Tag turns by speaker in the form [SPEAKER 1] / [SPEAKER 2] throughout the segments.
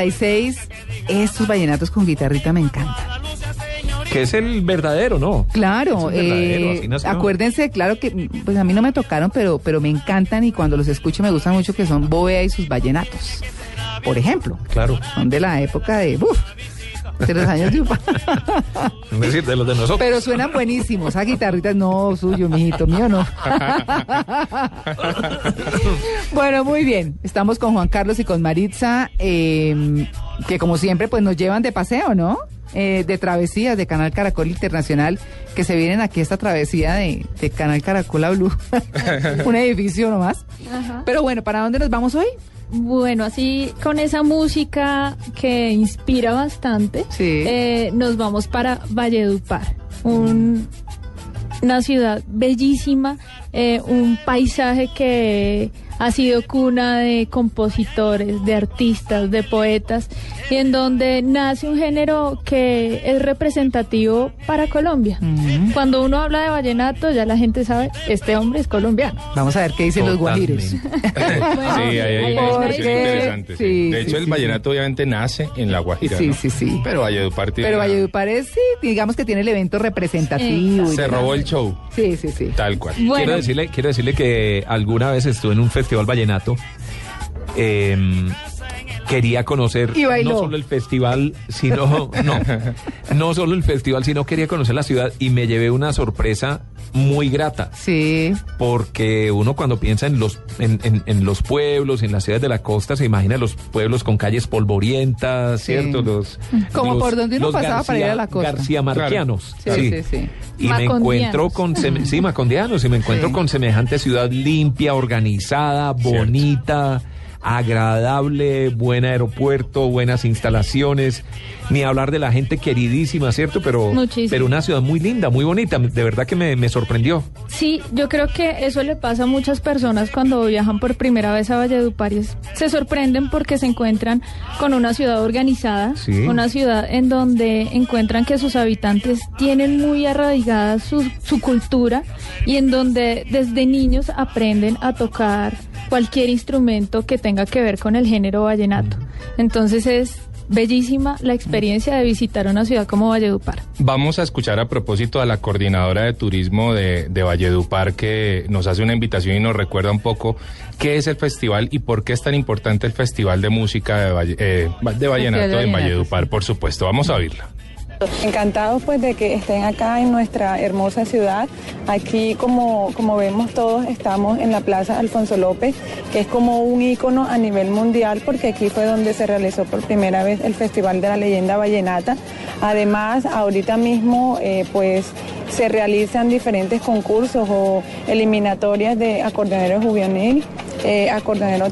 [SPEAKER 1] 36, estos vallenatos con guitarrita me encantan.
[SPEAKER 2] Que es el verdadero, ¿no?
[SPEAKER 1] Claro,
[SPEAKER 2] verdadero,
[SPEAKER 1] eh, acuérdense, claro que pues a mí no me tocaron, pero, pero me encantan y cuando los escucho me gustan mucho que son Bovea y sus vallenatos. Por ejemplo,
[SPEAKER 2] Claro.
[SPEAKER 1] son de la época de, uf, de los años de Upa.
[SPEAKER 2] Es decir, de los de nosotros.
[SPEAKER 1] Pero suenan buenísimos. Esa guitarrita no suyo, mijito mío, no. bueno, muy bien. Estamos con Juan Carlos y con Maritza, eh, que como siempre, pues nos llevan de paseo, ¿no? Eh, de travesías de Canal Caracol Internacional, que se vienen aquí a esta travesía de, de Canal Caracol a Blue. Un edificio nomás. Pero bueno, ¿para dónde nos vamos hoy?
[SPEAKER 3] Bueno, así con esa música que inspira bastante,
[SPEAKER 1] Sí.
[SPEAKER 3] eh, nos vamos para Valledupar, un- una ciudad bellísima, eh, un paisaje que ha sido cuna de compositores, de artistas, de poetas, y en donde nace un género que es representativo para Colombia. Cuando uno habla de vallenato, ya la gente sabe, este hombre es colombiano.
[SPEAKER 1] Vamos a ver qué dicen los guajiros.
[SPEAKER 4] Sí, ahí hay
[SPEAKER 3] hay
[SPEAKER 1] Porque-
[SPEAKER 4] expresión interesante. sí.
[SPEAKER 1] sí,
[SPEAKER 4] de
[SPEAKER 1] sí,
[SPEAKER 4] hecho, el
[SPEAKER 1] sí,
[SPEAKER 4] vallenato obviamente nace en La Guajira.
[SPEAKER 1] Sí,
[SPEAKER 4] ¿no?
[SPEAKER 1] sí, sí.
[SPEAKER 4] Pero Valledupar tiene
[SPEAKER 1] Pero Valledupar es, sí, digamos que tiene el evento representativo. y
[SPEAKER 4] Se robó el show,
[SPEAKER 1] Sí, sí, sí.
[SPEAKER 4] tal cual.
[SPEAKER 3] Bueno,
[SPEAKER 2] Quiero decirle, quiero decirle que alguna vez estuve en un festival vallenato. eh, quería conocer
[SPEAKER 1] Y
[SPEAKER 2] no solo el festival, sino no, no solo el festival, sino quería conocer la ciudad y me llevé una sorpresa muy grata.
[SPEAKER 1] Sí.
[SPEAKER 2] Porque uno cuando piensa en los, en, en- en los pueblos, en las ciudades de la costa, se imagina los pueblos con calles polvorientas,
[SPEAKER 1] Sí.
[SPEAKER 2] ¿cierto? Los,
[SPEAKER 1] Como
[SPEAKER 2] los-
[SPEAKER 1] por donde uno
[SPEAKER 2] los
[SPEAKER 1] pasaba para ir a la costa.
[SPEAKER 2] García Marquianos.
[SPEAKER 1] Sí, sí, sí.
[SPEAKER 2] Y me encuentro con, seme- sí, macondianos, y me encuentro
[SPEAKER 1] Sí.
[SPEAKER 2] con semejante ciudad limpia, organizada, bonita, agradable, buen aeropuerto, buenas instalaciones, ni hablar de la gente queridísima, ¿cierto? Pero,
[SPEAKER 3] Muchísimo.
[SPEAKER 2] pero una ciudad muy linda, muy bonita, de verdad que me, me sorprendió.
[SPEAKER 3] Sí, yo creo que eso le pasa a muchas personas cuando viajan por primera vez a Valledupar y se sorprenden porque se encuentran con una ciudad organizada,
[SPEAKER 2] Sí.
[SPEAKER 3] una ciudad en donde encuentran que sus habitantes tienen muy arraigada su, su cultura y en donde desde niños aprenden a tocar cualquier instrumento que tenga que ver con el género vallenato. Entonces es bellísima la experiencia de visitar una ciudad como Valledupar.
[SPEAKER 4] Vamos a escuchar a propósito a la coordinadora de turismo de, de Valledupar que nos hace una invitación y nos recuerda un poco qué es el festival y por qué es tan importante el festival de música de, Valle- eh, de Vallenato
[SPEAKER 1] de
[SPEAKER 4] en Valledupar, por supuesto. Vamos a oírla.
[SPEAKER 5] Encantados pues de que estén acá en nuestra hermosa ciudad. Aquí como, como vemos todos estamos en la Plaza Alfonso López, que es como un ícono a nivel mundial porque aquí fue donde se realizó por primera vez el Festival de la Leyenda Vallenata. Además, ahorita mismo eh, pues se realizan diferentes concursos o eliminatorias de acordeonero juvenil, eh,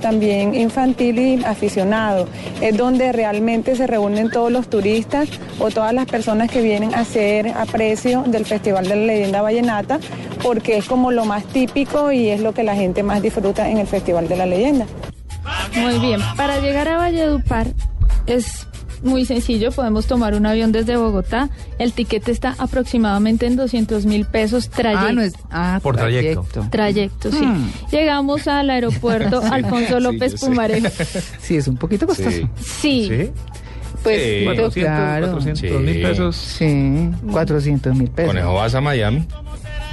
[SPEAKER 5] también infantil y aficionado. Es donde realmente se reúnen todos los turistas o todas las personas que vienen a hacer aprecio del Festival de la Leyenda Vallenata, porque es como lo más típico y es lo que la gente más disfruta en el Festival de la Leyenda.
[SPEAKER 3] Muy bien, para llegar a Valledupar es muy sencillo, podemos tomar un avión desde Bogotá, el tiquete está aproximadamente en 200 mil pesos trayecto.
[SPEAKER 1] Ah, no es. Ah,
[SPEAKER 2] Por trayecto.
[SPEAKER 3] Trayecto, sí.
[SPEAKER 1] Hmm.
[SPEAKER 3] Llegamos al aeropuerto Alfonso López
[SPEAKER 4] sé.
[SPEAKER 3] Pumarejo.
[SPEAKER 1] Sí, es un poquito costoso.
[SPEAKER 4] Sí.
[SPEAKER 3] Sí,
[SPEAKER 2] ¿Sí?
[SPEAKER 1] Pues,
[SPEAKER 4] Sí.
[SPEAKER 1] pero
[SPEAKER 2] 400,
[SPEAKER 1] claro.
[SPEAKER 2] 400
[SPEAKER 4] Sí.
[SPEAKER 2] mil pesos.
[SPEAKER 1] Sí, 400 mil pesos.
[SPEAKER 4] Conejo, vas a Miami.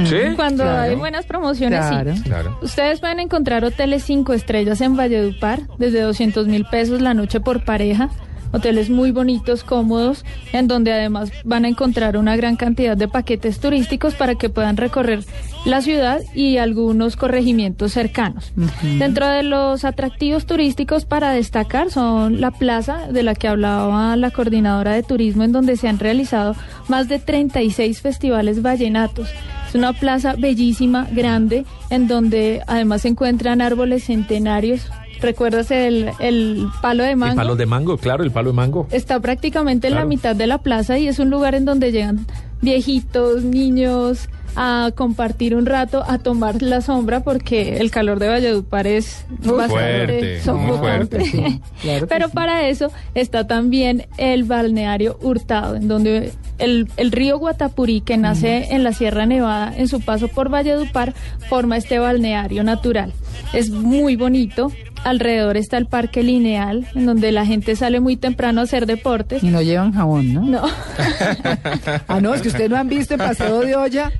[SPEAKER 2] ¿Sí?
[SPEAKER 3] cuando
[SPEAKER 1] Claro.
[SPEAKER 3] hay buenas promociones,
[SPEAKER 1] Claro.
[SPEAKER 3] sí.
[SPEAKER 4] Claro.
[SPEAKER 3] Ustedes pueden encontrar hoteles cinco estrellas en Valledupar desde 200 mil pesos la noche por pareja. Hoteles muy bonitos, cómodos, en donde además van a encontrar una gran cantidad de paquetes turísticos para que puedan recorrer la ciudad y algunos corregimientos cercanos. Dentro de los atractivos turísticos para destacar son la plaza de la que hablaba la coordinadora de turismo, en donde se han realizado más de 36 festivales vallenatos. Es una plaza bellísima, grande, en donde además se encuentran árboles centenarios. ¿Recuerdas el, el palo de mango?
[SPEAKER 2] El palo de mango, claro, el palo de mango.
[SPEAKER 3] Está prácticamente en la mitad de la plaza y es un lugar en donde llegan viejitos, niños a compartir un rato, a tomar la sombra porque el calor de Valledupar es bastante
[SPEAKER 4] fuerte, muy fuerte.
[SPEAKER 1] Sí, claro que
[SPEAKER 3] Pero
[SPEAKER 1] sí.
[SPEAKER 3] para eso está también el balneario Hurtado, en donde el, el río Guatapurí, que nace en la Sierra Nevada, en su paso por Valledupar, forma este balneario natural. Es muy bonito. Alrededor está el parque lineal, en donde la gente sale muy temprano a hacer deportes.
[SPEAKER 1] Y no llevan jabón, ¿no?
[SPEAKER 3] No.
[SPEAKER 1] Ah, no, es que ustedes no han visto en paseo de olla.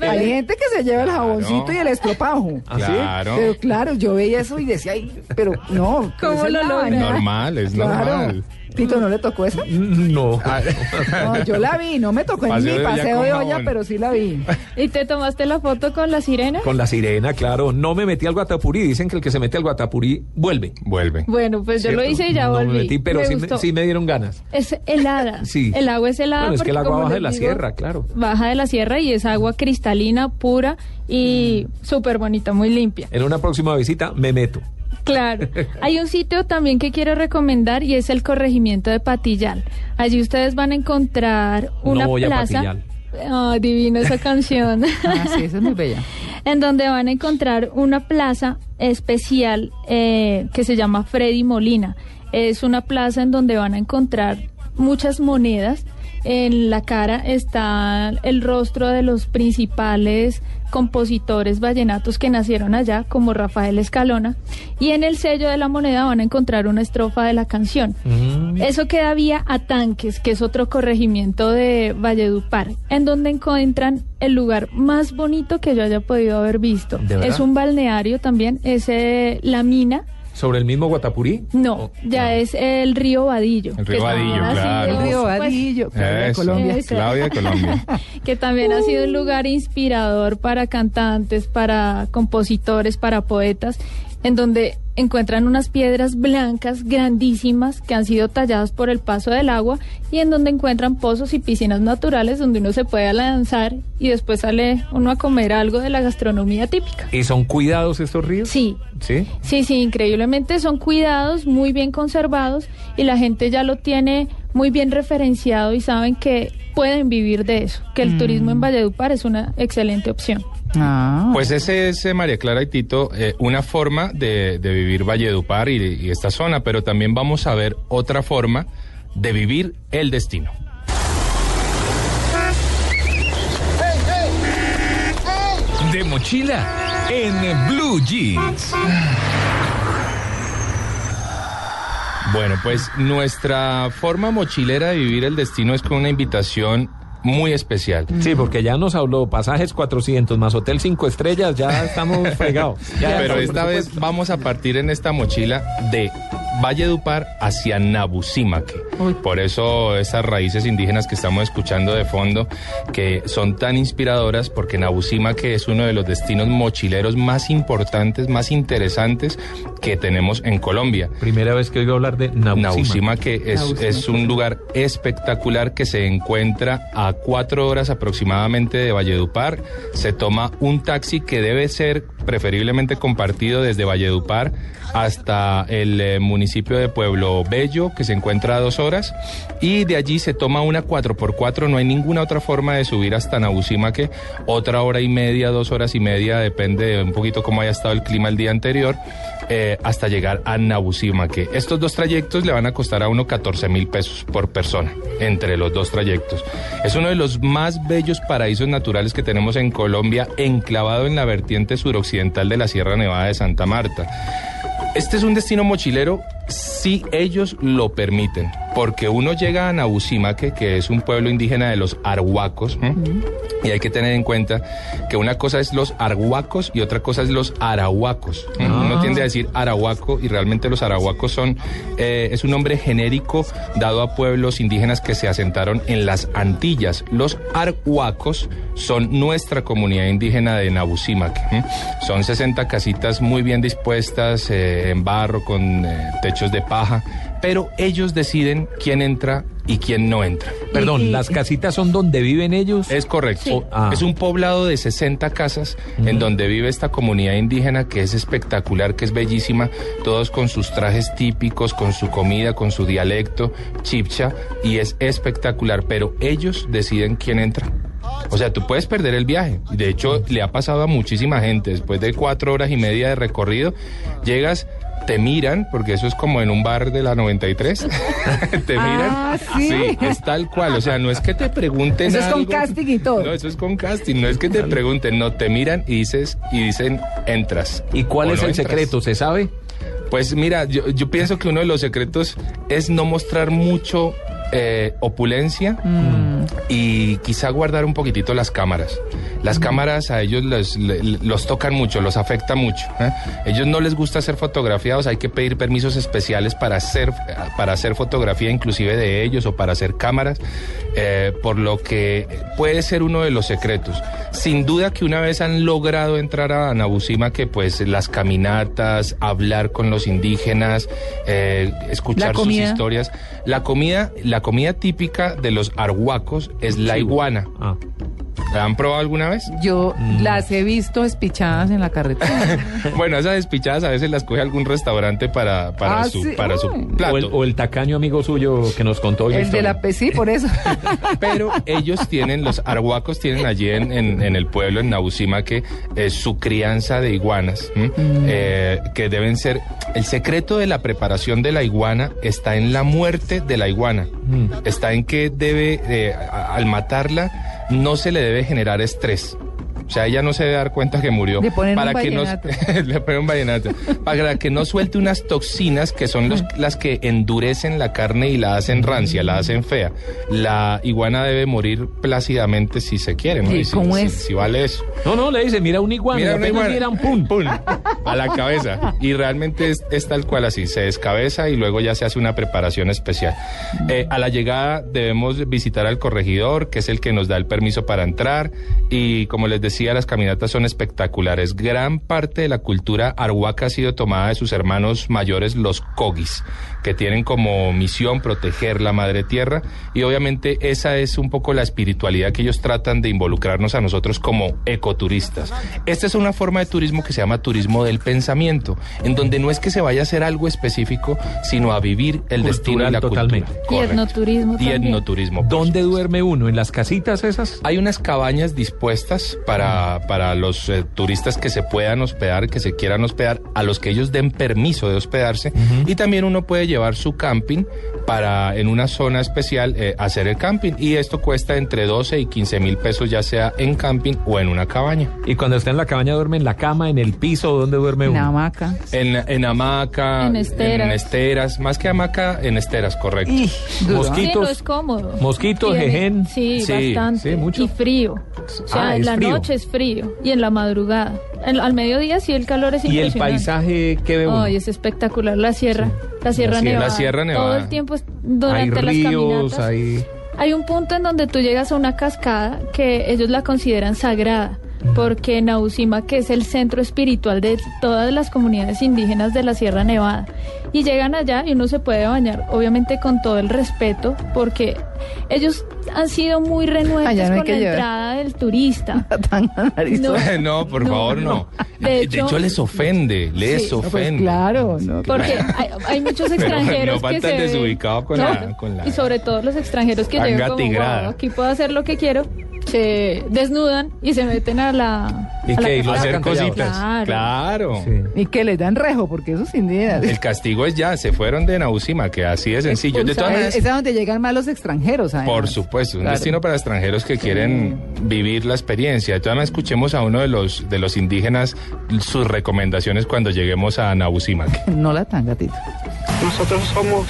[SPEAKER 1] Hay gente que se lleva el jaboncito y el estropajo.
[SPEAKER 2] ¿Ah, sí?
[SPEAKER 4] Claro.
[SPEAKER 1] Pero claro, yo veía eso y decía, ay, pero no.
[SPEAKER 3] ¿Cómo lo logra?
[SPEAKER 4] Normal, es normal.
[SPEAKER 1] Tito, ¿no le tocó esa?
[SPEAKER 2] No.
[SPEAKER 1] No, yo la vi, no me tocó en
[SPEAKER 4] Paseo
[SPEAKER 1] mi
[SPEAKER 4] de olla
[SPEAKER 1] paseo de olla, pero sí la vi.
[SPEAKER 3] ¿Y te tomaste la foto con la sirena?
[SPEAKER 2] Con la sirena, claro. No me metí al Guatapurí. Dicen que el que se mete al Guatapurí vuelve.
[SPEAKER 4] Vuelve.
[SPEAKER 3] Bueno, pues yo lo hice y ya
[SPEAKER 2] No
[SPEAKER 3] volví.
[SPEAKER 2] me metí, pero
[SPEAKER 3] Me
[SPEAKER 2] sí, me,
[SPEAKER 3] gustó.
[SPEAKER 2] sí me dieron ganas.
[SPEAKER 3] Es helada.
[SPEAKER 2] Sí.
[SPEAKER 3] El agua es helada.
[SPEAKER 2] Bueno, es que el agua baja de la
[SPEAKER 3] digo,
[SPEAKER 2] sierra, claro.
[SPEAKER 3] Baja de la sierra y es agua cristalina, pura y súper bonita, muy limpia.
[SPEAKER 2] En una próxima visita me meto.
[SPEAKER 3] Claro. Hay un sitio también que quiero recomendar y es el corregimiento de Patillal. Allí ustedes van a encontrar una
[SPEAKER 2] No voy a
[SPEAKER 3] plaza.
[SPEAKER 2] Patillal.
[SPEAKER 3] Ah, divina esa canción.
[SPEAKER 1] Ah, sí, esa es muy bella.
[SPEAKER 3] en donde van a encontrar una plaza especial eh, que se llama Freddy Molina. Es una plaza en donde van a encontrar muchas monedas. En la cara está el rostro de los principales compositores vallenatos que nacieron allá, como Rafael Escalona. Y en el sello de la moneda van a encontrar una estrofa de la canción.
[SPEAKER 2] Mm.
[SPEAKER 3] Eso queda vía a Tanques, que es otro corregimiento de Valledupar, en donde encuentran el lugar más bonito que yo haya podido haber visto. Es un balneario también, es eh, la mina.
[SPEAKER 2] ¿Sobre el mismo Guatapurí?
[SPEAKER 3] No,
[SPEAKER 2] Oh,
[SPEAKER 3] ya es el río Vadillo.
[SPEAKER 4] El río Vadillo, claro.
[SPEAKER 1] El río
[SPEAKER 3] pues,
[SPEAKER 1] Vadillo, Claudia de
[SPEAKER 4] Eso,
[SPEAKER 1] Colombia.
[SPEAKER 3] Eso.
[SPEAKER 4] Claudia de Colombia.
[SPEAKER 3] que también ha sido un lugar inspirador para cantantes, para compositores, para poetas, en donde encuentran unas piedras blancas grandísimas que han sido talladas por el paso del agua y en donde encuentran pozos y piscinas naturales donde uno se puede lanzar y después sale uno a comer algo de la gastronomía típica.
[SPEAKER 2] ¿Y son cuidados estos ríos?
[SPEAKER 3] Sí,
[SPEAKER 2] ¿Sí?
[SPEAKER 3] Sí, sí, increíblemente son cuidados, muy bien conservados y la gente ya lo tiene muy bien referenciado y saben que pueden vivir de eso, que el turismo en Valledupar es una excelente opción.
[SPEAKER 1] Ah,
[SPEAKER 4] Pues ese es, eh, María Clara y Tito, eh, una forma de, de vivir Valledupar y, y esta zona, pero también vamos a ver otra forma de vivir el destino.
[SPEAKER 6] De mochila en Blue Jeans.
[SPEAKER 4] Bueno, pues nuestra forma mochilera de vivir el destino es con una invitación muy especial.
[SPEAKER 2] Sí, porque ya nos habló pasajes 400 más hotel 5 estrellas, ya estamos fregados. Ya
[SPEAKER 4] Pero
[SPEAKER 2] estamos
[SPEAKER 4] esta vez vamos a partir en esta mochila de Valledupar hacia Nabucimaque.
[SPEAKER 1] Uy.
[SPEAKER 4] Por eso esas raíces indígenas que estamos escuchando de fondo, que son tan inspiradoras, porque Nabucimaque es uno de los destinos mochileros más importantes, más interesantes que tenemos en Colombia.
[SPEAKER 2] Primera vez que oigo hablar de Nabucima.
[SPEAKER 4] Nabucimaque es,
[SPEAKER 1] Nabucimaque.
[SPEAKER 4] es un lugar espectacular que se encuentra a cuatro horas aproximadamente de Valledupar. Se toma un taxi que debe ser preferiblemente compartido desde Valledupar hasta el eh, municipio de Pueblo Bello, que se encuentra a dos horas, y de allí se toma una 4x4, no hay ninguna otra forma de subir hasta Nabucimaque, otra hora y media, dos horas y media, depende de un poquito cómo haya estado el clima el día anterior, eh, hasta llegar a Nabucimaque. Estos dos trayectos le van a costar a uno 14 mil pesos por persona, entre los dos trayectos. Es uno de los más bellos paraísos naturales que tenemos en Colombia, enclavado en la vertiente suroccidental de la Sierra Nevada de Santa Marta. Este es un destino mochilero si ellos lo permiten, porque uno llega a Nabusimaque, que es un pueblo indígena de los arhuacos, y hay que tener en cuenta que una cosa es los arhuacos y otra cosa es los arahuacos. ¿m? Uno tiende a decir arahuaco y realmente los arahuacos son, eh, es un nombre genérico dado a pueblos indígenas que se asentaron en las Antillas. Los arhuacos son nuestra comunidad indígena de Nabusimaque. ¿m? Son 60 casitas muy bien dispuestas, eh, en barro, con eh, techos de paja, pero ellos deciden quién entra y quién no entra.
[SPEAKER 2] Perdón, ¿las casitas son donde viven ellos?
[SPEAKER 4] Es correcto.
[SPEAKER 3] Sí.
[SPEAKER 2] Ah.
[SPEAKER 4] Es un poblado de 60 casas en donde vive esta comunidad indígena que es espectacular, que es bellísima, todos con sus trajes típicos, con su comida, con su dialecto, chipcha, y es espectacular, pero ellos deciden quién entra. O sea, tú puedes perder el viaje. De hecho, le ha pasado a muchísima gente. Después de cuatro horas y media de recorrido, llegas, te miran, porque eso es como en un bar de la 93. te miran.
[SPEAKER 1] Ah, ¿sí?
[SPEAKER 4] es tal cual. O sea, no es que te pregunten.
[SPEAKER 1] Eso es con casting y todo.
[SPEAKER 4] No, eso es con casting. No es que te pregunten, no, te miran y dices, y dicen, entras.
[SPEAKER 2] ¿Y cuál es
[SPEAKER 4] no
[SPEAKER 2] el
[SPEAKER 4] entras.
[SPEAKER 2] secreto? ¿Se sabe?
[SPEAKER 4] Pues mira, yo, yo pienso que uno de los secretos es no mostrar mucho eh, opulencia
[SPEAKER 1] Mm.
[SPEAKER 4] Y quizá guardar un poquitito las cámaras. Las cámaras a ellos le- los tocan mucho, los afecta mucho. ¿eh? Ellos no les gusta ser fotografiados, hay que pedir permisos especiales para hacer, para hacer fotografía inclusive de ellos o para hacer cámaras, eh, por lo que puede ser uno de los secretos. Sin duda que una vez han logrado entrar a Nabusima, que pues las caminatas, hablar con los indígenas, eh, escuchar sus historias. La comida, la comida típica de los arhuacos es la iguana.
[SPEAKER 2] Ah.
[SPEAKER 4] ¿La han probado alguna vez?
[SPEAKER 1] Yo las he visto espichadas en la carretera.
[SPEAKER 4] bueno, esas despichadas a veces las coge algún restaurante para, para
[SPEAKER 1] Ah,
[SPEAKER 4] su,
[SPEAKER 1] sí.
[SPEAKER 4] para su plato.
[SPEAKER 2] O el, o el tacaño amigo suyo que nos contó hoy.
[SPEAKER 1] el de la P, sí, por eso.
[SPEAKER 4] Pero ellos tienen, los arhuacos tienen allí en, en- en el pueblo, en Nausima, que es su crianza de iguanas, ¿m? Eh, que deben ser... El secreto de la preparación de la iguana está en la muerte de la iguana. Está en que debe, eh, al matarla, no se le debe generar estrés. O sea, ella no se debe dar cuenta que murió.
[SPEAKER 1] Le ponen un
[SPEAKER 4] para que no, le ponen un vallenato. Para que no suelte unas toxinas que son los, las que endurecen la carne y la hacen rancia, la hacen fea. La iguana debe morir plácidamente si se quiere, ¿no?
[SPEAKER 1] ¿Y
[SPEAKER 4] si,
[SPEAKER 1] cómo
[SPEAKER 4] si-
[SPEAKER 1] es?
[SPEAKER 4] si vale eso.
[SPEAKER 2] No, no, le dice, mira un iguana.
[SPEAKER 4] Mira una iguana.
[SPEAKER 2] un pum.
[SPEAKER 4] a la cabeza. Y realmente es, es tal cual así, se descabeza y luego ya se hace una preparación especial. Eh, a la llegada debemos visitar al corregidor, que es el que nos da el permiso para entrar. Y como les decía, las caminatas son espectaculares. Gran parte de la cultura arhuaca ha sido tomada de sus hermanos mayores, los cogis, que tienen como misión proteger la madre tierra. Y obviamente esa es un poco la espiritualidad que ellos tratan de involucrarnos a nosotros como ecoturistas. Esta es una forma de turismo que se llama turismo del pensamiento, en donde no es que se vaya a hacer algo específico, sino a vivir el destino y la
[SPEAKER 2] totalmente.
[SPEAKER 4] cultura.
[SPEAKER 3] Y etnoturismo
[SPEAKER 4] Y etnoturismo.
[SPEAKER 2] ¿Dónde
[SPEAKER 4] supuesto.
[SPEAKER 2] duerme uno? ¿En las casitas esas?
[SPEAKER 4] Hay unas cabañas dispuestas para, para los eh, turistas que se puedan hospedar, que se quieran hospedar, a los que ellos den permiso de hospedarse. Y también uno puede llevar su camping para en una zona especial eh, hacer el camping. Y esto cuesta entre 12 y 15 mil pesos, ya sea en camping o en una cabaña.
[SPEAKER 2] Y cuando está en la cabaña duerme en la cama, en el piso, ¿dónde duerme
[SPEAKER 1] En
[SPEAKER 2] uno?
[SPEAKER 1] hamaca.
[SPEAKER 4] En, en hamaca,
[SPEAKER 3] En esteras.
[SPEAKER 4] en esteras, más que hamaca, en esteras, correcto.
[SPEAKER 1] Y duro.
[SPEAKER 3] Sí,
[SPEAKER 2] Mosquitos.
[SPEAKER 3] no es cómodo.
[SPEAKER 2] Mosquitos, jején.
[SPEAKER 3] Sí,
[SPEAKER 4] Sí,
[SPEAKER 3] bastante.
[SPEAKER 2] sí, mucho.
[SPEAKER 3] Y frío. O sea,
[SPEAKER 2] Ah,
[SPEAKER 3] en
[SPEAKER 2] es
[SPEAKER 3] la
[SPEAKER 2] frío.
[SPEAKER 3] noche es frío y en la madrugada. En- al mediodía sí el calor es
[SPEAKER 2] ¿Y el
[SPEAKER 3] impresionante.
[SPEAKER 2] paisaje que ve uno?
[SPEAKER 3] Ay, es espectacular la sierra, la sierra
[SPEAKER 2] La
[SPEAKER 3] nevada.
[SPEAKER 4] la Sierra Nevada.
[SPEAKER 3] Todo el tiempo es-
[SPEAKER 2] hay
[SPEAKER 3] durante las
[SPEAKER 2] ríos,
[SPEAKER 3] caminatas.
[SPEAKER 2] hay...
[SPEAKER 3] Hay un punto en donde tú llegas a una cascada que ellos la consideran sagrada, porque Nausima, que es el centro espiritual de todas las comunidades indígenas de la Sierra Nevada, y llegan allá y uno se puede bañar, obviamente con todo el respeto, porque ellos han sido muy renuentes
[SPEAKER 1] no
[SPEAKER 3] con la
[SPEAKER 1] llevar.
[SPEAKER 3] entrada del turista.
[SPEAKER 1] Tan nariz.
[SPEAKER 3] No.
[SPEAKER 4] No, por
[SPEAKER 3] No,
[SPEAKER 4] favor,
[SPEAKER 3] no.
[SPEAKER 4] no.
[SPEAKER 3] De
[SPEAKER 4] De,
[SPEAKER 3] hecho-
[SPEAKER 4] les ofende, les
[SPEAKER 3] Sí.
[SPEAKER 1] Pues
[SPEAKER 4] ofende.
[SPEAKER 1] claro, no.
[SPEAKER 3] Porque hay, hay muchos extranjeros
[SPEAKER 4] no
[SPEAKER 3] que se ven-
[SPEAKER 4] desubicado con la- con la-
[SPEAKER 3] y sobre todo los extranjeros que llegan como. "Wow, aquí puedo hacer lo que quiero se desnudan y se meten a la
[SPEAKER 2] ¿Y
[SPEAKER 3] a la
[SPEAKER 4] cositas.
[SPEAKER 3] Claro.
[SPEAKER 4] Claro.
[SPEAKER 2] Sí.
[SPEAKER 1] Y que les dan rejo, porque eso sin idea.
[SPEAKER 4] El castigo es ya, se fueron de Nausima, que así de sencillo. De todas
[SPEAKER 1] Es,
[SPEAKER 4] maneras,
[SPEAKER 1] es a donde llegan más los extranjeros. además.
[SPEAKER 4] por supuesto, un
[SPEAKER 1] Claro.
[SPEAKER 4] destino para extranjeros que quieren vivir la experiencia. De todas maneras, escuchemos a uno de los, de los indígenas sus recomendaciones cuando lleguemos a Nausima.
[SPEAKER 1] No la tan gatito.
[SPEAKER 7] Nosotros somos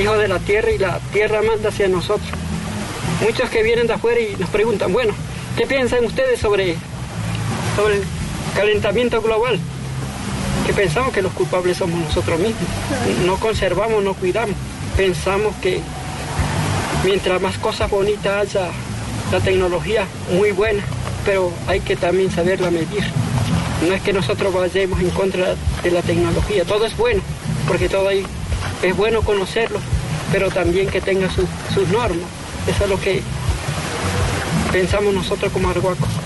[SPEAKER 7] hijos de la tierra y la tierra manda hacia nosotros. Muchos que vienen de afuera y nos preguntan, bueno, ¿qué piensan ustedes sobre, sobre el calentamiento global? Que pensamos que los culpables somos nosotros mismos. No conservamos, no cuidamos. Pensamos que mientras más cosas bonitas haya, la tecnología muy buena, pero hay que también saberla medir. No es que nosotros vayamos en contra de la tecnología, todo es bueno, porque todo ahí es bueno conocerlo, pero también que tenga su- sus normas. Eso es lo que pensamos nosotros como arhuacos.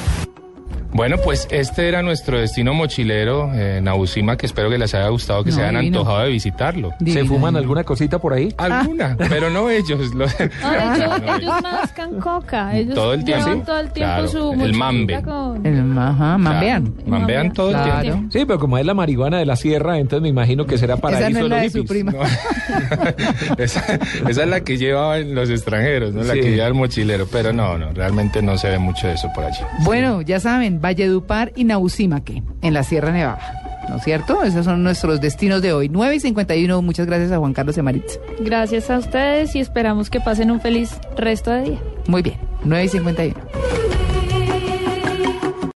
[SPEAKER 4] Bueno, pues este era nuestro destino mochilero, eh, Nausima, que espero que les haya gustado, que
[SPEAKER 1] No,
[SPEAKER 4] se hayan
[SPEAKER 1] divino.
[SPEAKER 4] antojado de visitarlo.
[SPEAKER 2] ¿Se
[SPEAKER 1] Divino,
[SPEAKER 2] fuman
[SPEAKER 1] divino.
[SPEAKER 2] alguna cosita por ahí?
[SPEAKER 4] Alguna, pero no ellos. lo-
[SPEAKER 3] Ah, ellos,
[SPEAKER 4] No,
[SPEAKER 3] ellos mascan coca. Ellos
[SPEAKER 4] Todo el tiempo,
[SPEAKER 3] llevan
[SPEAKER 4] sí.
[SPEAKER 3] todo el tiempo
[SPEAKER 4] Claro,
[SPEAKER 3] su
[SPEAKER 4] el mambe.
[SPEAKER 3] con-
[SPEAKER 1] El, ajá, mambean.
[SPEAKER 4] Claro, Mambean todo el
[SPEAKER 1] Claro.
[SPEAKER 4] tiempo.
[SPEAKER 2] Sí, pero como es la marihuana de la sierra, entonces me imagino que será para
[SPEAKER 1] Esa no es la de
[SPEAKER 2] los
[SPEAKER 1] su
[SPEAKER 2] hippies.
[SPEAKER 1] prima.
[SPEAKER 4] No. esa, esa es la que llevaban los extranjeros, ¿no? La
[SPEAKER 2] Sí.
[SPEAKER 4] que lleva el mochilero. Pero no, no, realmente no se ve mucho de eso por allí.
[SPEAKER 1] Bueno, ya saben, Valledupar y Nausímaque, en la Sierra Nevada. ¿No es cierto? Esos son nuestros destinos de hoy. 9 y 51. Muchas gracias a Juan Carlos y Maritza.
[SPEAKER 3] Gracias a ustedes y esperamos que pasen un feliz resto de día.
[SPEAKER 1] Muy bien. 9 y 51.